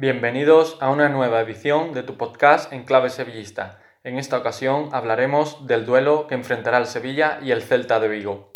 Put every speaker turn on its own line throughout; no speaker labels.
Bienvenidos a una nueva edición de tu podcast en clave sevillista. En esta ocasión hablaremos del duelo que enfrentará el Sevilla y el Celta de Vigo.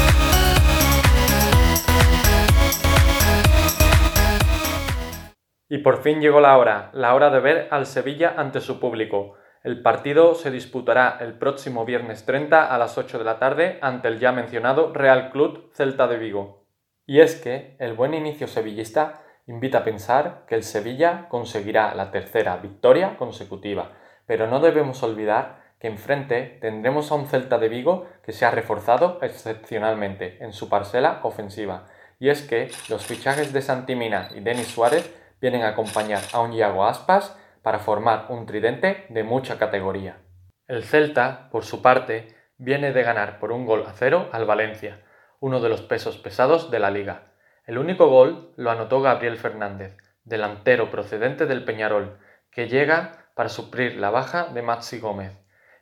Y por fin llegó la hora, la hora de ver al Sevilla ante su público. El partido se disputará el próximo viernes 30 a las 8 de la tarde ante el ya mencionado Real Club Celta de Vigo. Y es que el buen inicio sevillista invita a pensar que el Sevilla conseguirá la tercera victoria consecutiva, pero no debemos olvidar que enfrente tendremos a un Celta de Vigo que se ha reforzado excepcionalmente en su parcela ofensiva, y es que los fichajes de Santimina y Denis Suárez vienen a acompañar a un Iago Aspas para formar un tridente de mucha categoría. El Celta, por su parte, viene de ganar por un gol a cero al Valencia, uno de los pesos pesados de la liga, el único gol lo anotó Gabriel Fernández, delantero procedente del Peñarol, que llega para suplir la baja de Maxi Gómez.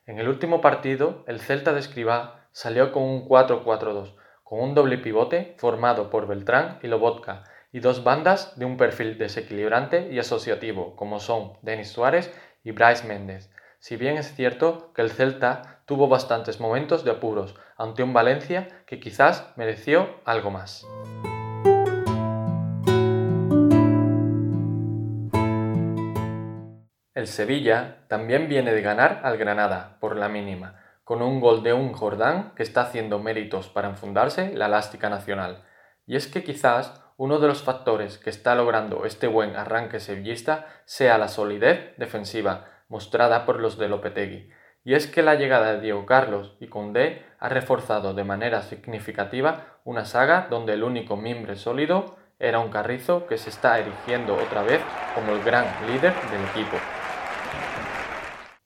En el último partido, el Celta de Escribá salió con un 4-4-2, con un doble pivote formado por Beltrán y Lobotka, y dos bandas de un perfil desequilibrante y asociativo, como son Denis Suárez y Bryce Méndez. Si bien es cierto que el Celta tuvo bastantes momentos de apuros ante un Valencia que quizás mereció algo más. El Sevilla también viene de ganar al Granada por la mínima, con un gol de un Jordán que está haciendo méritos para enfundarse la elástica nacional. Y es que quizás uno de los factores que está logrando este buen arranque sevillista sea la solidez defensiva mostrada por los de Lopetegui. Y es que la llegada de Diego Carlos y Condé ha reforzado de manera significativa una saga donde el único mimbre sólido era un carrizo que se está erigiendo otra vez como el gran líder del equipo.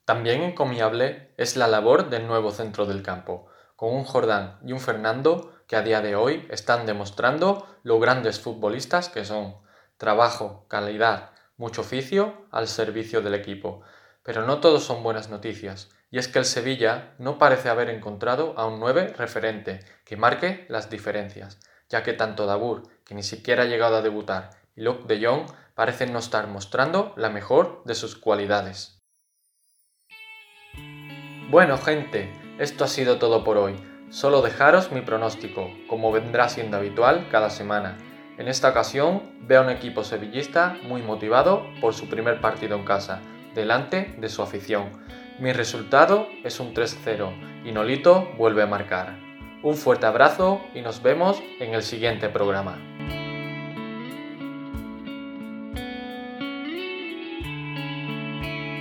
También encomiable es la labor del nuevo centro del campo, con un Jordán y un Fernando que a día de hoy están demostrando lo grandes futbolistas que son. Trabajo, calidad, mucho oficio al servicio del equipo. Pero no todos son buenas noticias, y es que el Sevilla no parece haber encontrado a un 9 referente que marque las diferencias, ya que tanto Dabur, que ni siquiera ha llegado a debutar, y Luke de Jong parecen no estar mostrando la mejor de sus cualidades. Bueno gente, esto ha sido todo por hoy. Solo dejaros mi pronóstico, como vendrá siendo habitual cada semana. En esta ocasión veo a un equipo sevillista muy motivado por su primer partido en casa, delante de su afición. Mi resultado es un 3-0 y Nolito vuelve a marcar. Un fuerte abrazo y nos vemos en el siguiente programa.